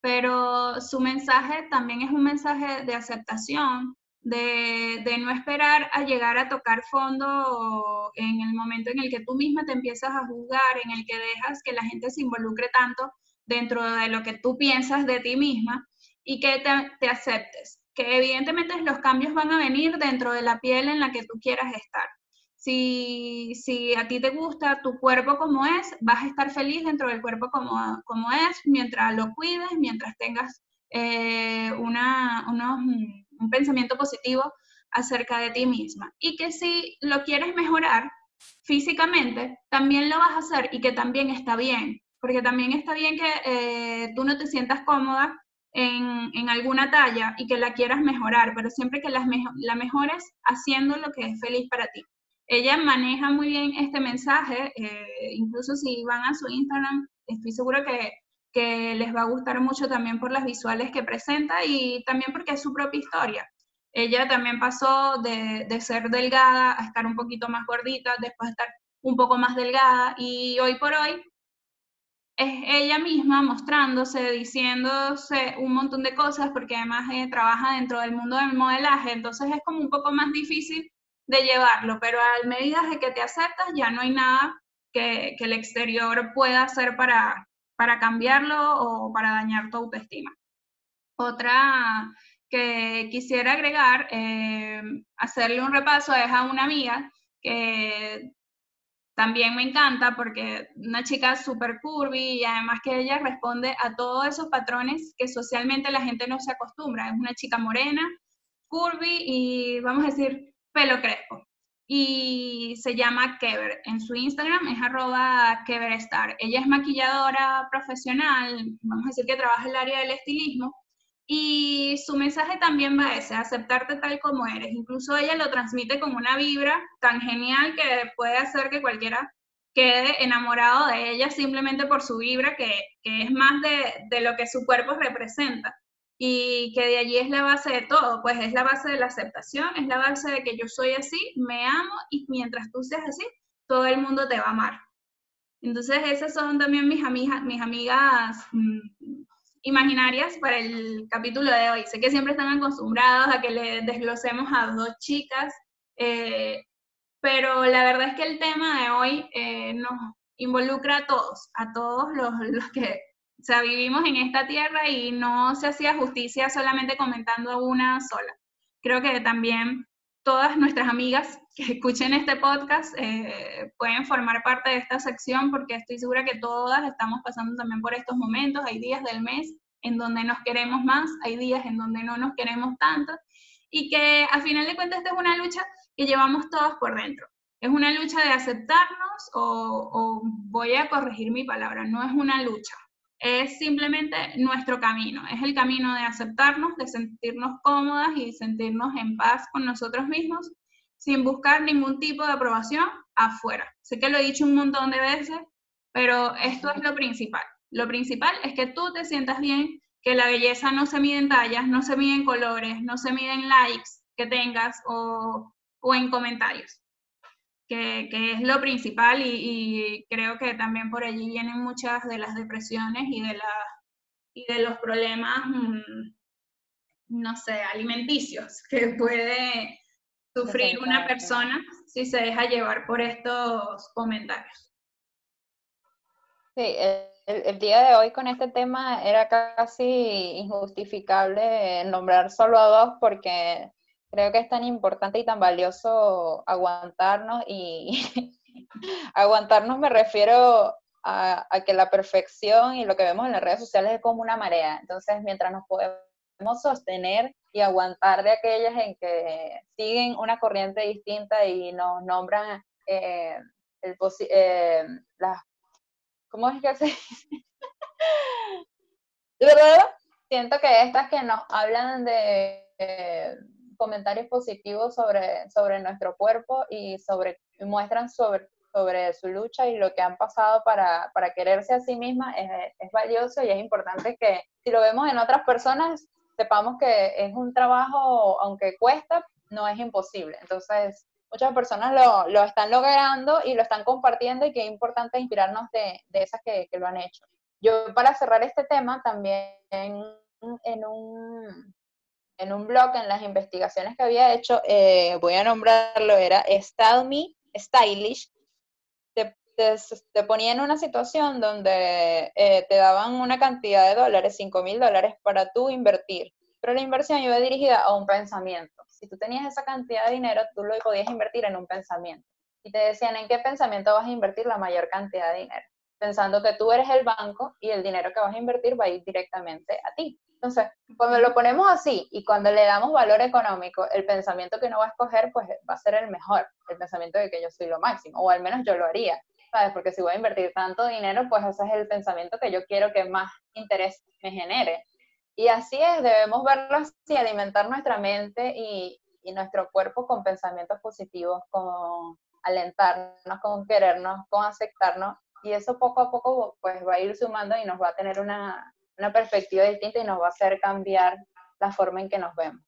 pero su mensaje también es un mensaje de aceptación, de, de, no esperar a llegar a tocar fondo en el momento en el que tú misma te empiezas a juzgar, en el que dejas que la gente se involucre tanto dentro de lo que tú piensas de ti misma y que te, aceptes, que evidentemente los cambios van a venir dentro de la piel en la que tú quieras estar. Si, si, a ti te gusta tu cuerpo como es, vas a estar feliz dentro del cuerpo como, como es, mientras lo cuides, mientras tengas eh, una, un pensamiento positivo acerca de ti misma. Y que si lo quieres mejorar físicamente, también lo vas a hacer y que también está bien porque también está bien que eh, tú no te sientas cómoda en, en, alguna talla y que la quieras mejorar, pero siempre que las la mejores haciendo lo que es feliz para ti. Ella maneja muy bien este mensaje, eh, incluso si van a su Instagram, estoy seguro que, que les va a gustar mucho también por las visuales que presenta y también porque es su propia historia. Ella también pasó de, de ser delgada a estar un poquito más gordita, después de estar un poco más delgada y hoy por hoy es ella misma mostrándose, diciéndose un montón de cosas, porque además ella trabaja dentro del mundo del modelaje, entonces es como un poco más difícil de llevarlo, pero a medida de que te aceptas ya no hay nada que, que el exterior pueda hacer para, para cambiarlo o para dañar tu autoestima. Otra que quisiera agregar, eh, hacerle un repaso es a una amiga que también me encanta porque una chica súper curvy y además que ella responde a todos esos patrones que socialmente la gente no se acostumbra. Es una chica morena, curvy y vamos a decir pelo crespo. Y se llama Kever. En su Instagram es arroba KeverStar. Ella es maquilladora profesional, vamos a decir que trabaja en el área del estilismo y su mensaje también va a ese, aceptarte tal como eres. Incluso ella lo transmite con una vibra tan genial que puede hacer que cualquiera quede enamorado de ella simplemente por su vibra, que, que es más de, de, lo que su cuerpo representa. Y que de allí es la base de todo, pues es la base de la aceptación, es la base de que yo soy así, me amo y mientras tú seas así, todo el mundo te va a amar. Entonces esas son también mis, amigas, mis amigas mmm, imaginarias para el capítulo de hoy. Sé que siempre están acostumbrados a que le desglosemos a dos chicas, eh, pero la verdad es que el tema de hoy eh, nos involucra a todos, a todos los, que sea, vivimos en esta tierra y no se hacía justicia solamente comentando una sola. Creo que también todas nuestras amigas que escuchen este podcast eh, pueden formar parte de esta sección porque estoy segura que todas estamos pasando también por estos momentos. Hay días del mes en donde nos queremos más, hay días en donde no nos queremos tanto y que a final de cuentas esta es una lucha que llevamos todas por dentro. Es una lucha de aceptarnos o, o voy a corregir mi palabra, no es una lucha, es simplemente nuestro camino, es el camino de aceptarnos, de sentirnos cómodas y sentirnos en paz con nosotros mismos sin buscar ningún tipo de aprobación afuera. Sé que lo he dicho un montón de veces, pero esto es lo principal. Lo principal es que tú te sientas bien, que la belleza no se mide en tallas, no se mide en colores, no se mide en likes que tengas o, o en comentarios, que, que, es lo principal y, creo que también por allí vienen muchas de las depresiones y de, la, y de los problemas mmm, no sé, alimenticios que puede sufrir una persona si se deja llevar por estos comentarios. Sí, el, día de hoy con este tema era casi injustificable nombrar solo a dos porque creo que es tan importante y tan valioso aguantarnos y aguantarnos me refiero a, a, que la perfección y lo que vemos en las redes sociales es como una marea. Entonces, mientras nos podemos sostener y aguantar de aquellas en que siguen una corriente distinta y nos nombran eh, el eh, las ¿cómo es que se dice? siento que estas que nos hablan de eh, comentarios positivos sobre, sobre nuestro cuerpo y sobre muestran sobre, sobre su lucha y lo que han pasado para, para quererse a sí misma es, valioso y es importante que si lo vemos en otras personas, sepamos que es un trabajo, aunque cuesta, no es imposible. Entonces, muchas personas lo, lo, están logrando y lo están compartiendo y que es importante inspirarnos de, de esas que, que, lo han hecho. Yo para cerrar este tema también en, un, en un blog, en las investigaciones que había hecho, eh, voy a nombrarlo, era Style Me Stylish, te, te, ponía en una situación donde eh, te daban una cantidad de dólares, 5 mil dólares, para tú invertir, pero la inversión iba dirigida a un pensamiento si tú tenías esa cantidad de dinero, tú lo podías invertir en un pensamiento. Y te decían, ¿en qué pensamiento vas a invertir la mayor cantidad de dinero? Pensando que tú eres el banco y el dinero que vas a invertir va a ir directamente a ti. Entonces, cuando lo ponemos así y cuando le damos valor económico, el pensamiento que no va a escoger, pues va a ser el mejor, el pensamiento de que yo soy lo máximo, o al menos yo lo haría, ¿sabes? Porque si voy a invertir tanto dinero, pues ese es el pensamiento que yo quiero que más interés me genere. Y así es, debemos verlo así, alimentar nuestra mente y, y nuestro cuerpo con pensamientos positivos, con alentarnos, con querernos, con aceptarnos. Y eso poco a poco pues va a ir sumando y nos va a tener una, una perspectiva distinta y nos va a hacer cambiar la forma en que nos vemos.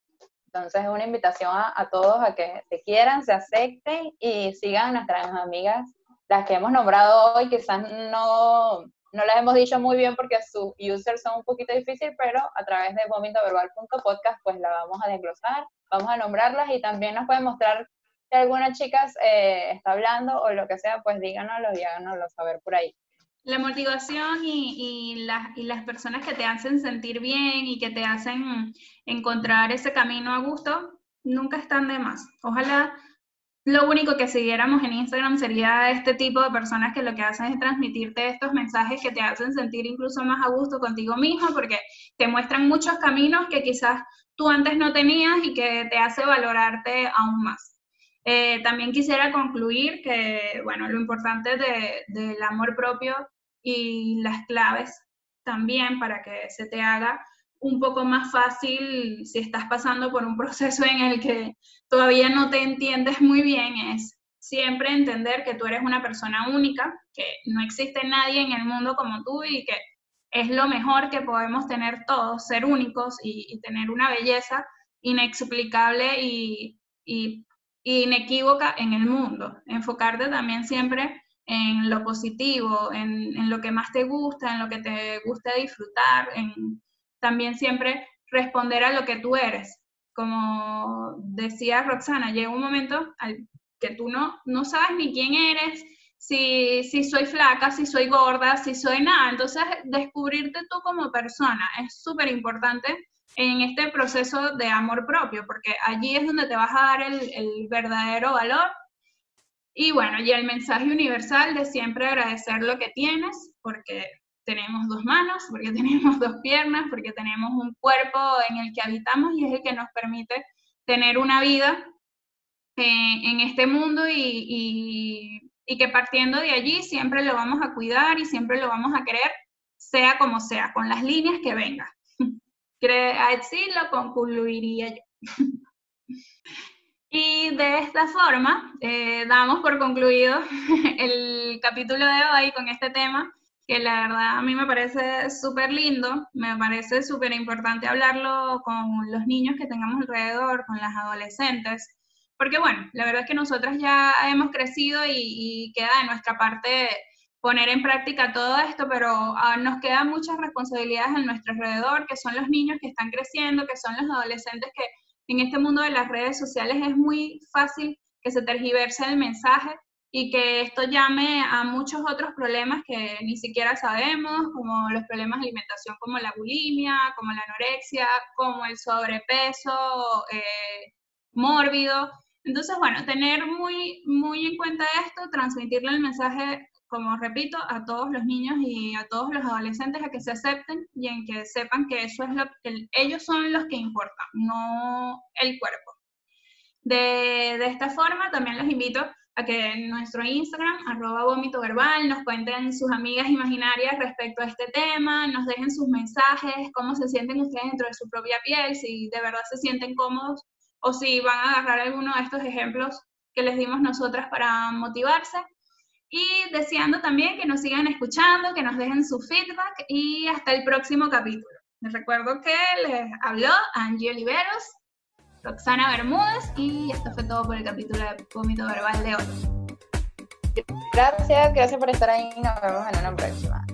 Entonces es una invitación a, a, todos a que se quieran, se acepten y sigan nuestras amigas, las que hemos nombrado hoy, quizás no, no las hemos dicho muy bien porque sus users son un poquito difíciles, pero a través de vomintoverbal.podcast pues la vamos a desglosar, vamos a nombrarlas y también nos pueden mostrar si alguna chica eh, está hablando o lo que sea, pues díganoslo y háganoslo saber por ahí. La motivación y, y, las, y las personas que te hacen sentir bien y que te hacen encontrar ese camino a gusto, nunca están de más. Ojalá lo único que siguiéramos en Instagram sería este tipo de personas que lo que hacen es transmitirte estos mensajes que te hacen sentir incluso más a gusto contigo mismo porque te muestran muchos caminos que quizás tú antes no tenías y que te hace valorarte aún más. Eh, también quisiera concluir que, bueno, lo importante de, del amor propio y las claves también para que se te haga un poco más fácil si estás pasando por un proceso en el que todavía no te entiendes muy bien es siempre entender que tú eres una persona única, que no existe nadie en el mundo como tú y que es lo mejor que podemos tener todos, ser únicos y, tener una belleza inexplicable y, inequívoca en el mundo. Enfocarte también siempre en lo positivo, en, en, lo que más te gusta, en lo que te gusta disfrutar, en, también siempre responder a lo que tú eres. Como decía Roxana, llega un momento que tú no, no sabes ni quién eres, si, si soy flaca, si soy gorda, si soy nada. Entonces, descubrirte tú como persona es súper importante en este proceso de amor propio, porque allí es donde te vas a dar el, el verdadero valor. Y bueno, y el mensaje universal de siempre agradecer lo que tienes, porque tenemos dos manos, porque tenemos dos piernas, porque tenemos un cuerpo en el que habitamos y es el que nos permite tener una vida eh, en este mundo y, y, y, que partiendo de allí siempre lo vamos a cuidar y siempre lo vamos a querer, sea como sea, con las líneas que venga. Así lo concluiría yo. Y de esta forma, eh, damos por concluido el capítulo de hoy con este tema que la verdad a mí me parece súper lindo, me parece súper importante hablarlo con los niños que tengamos alrededor, con las adolescentes, porque bueno, la verdad es que nosotras ya hemos crecido y, queda de nuestra parte poner en práctica todo esto, pero ah, nos quedan muchas responsabilidades en nuestro alrededor, que son los niños que están creciendo, que son los adolescentes que en este mundo de las redes sociales es muy fácil que se tergiverse el mensaje y que esto llame a muchos otros problemas que ni siquiera sabemos, como los problemas de alimentación como la bulimia, como la anorexia, como el sobrepeso eh, mórbido. Entonces, bueno, tener muy, muy en cuenta esto, transmitirle el mensaje, como repito, a todos los niños y a todos los adolescentes a que se acepten y en que sepan que eso es lo que ellos son los que importan, no el cuerpo. De, de esta forma, también los invito a que en nuestro Instagram, arroba vómito verbal, nos cuenten sus amigas imaginarias respecto a este tema, nos dejen sus mensajes, cómo se sienten ustedes dentro de su propia piel, si de verdad se sienten cómodos o si van a agarrar alguno de estos ejemplos que les dimos nosotras para motivarse. Y deseando también que nos sigan escuchando, que nos dejen su feedback y hasta el próximo capítulo. Les recuerdo que les habló Angie Oliveros Roxana Bermúdez y esto fue todo por el capítulo de Vómito Verbal de hoy. Gracias, gracias por estar ahí. Nos vemos en una próxima.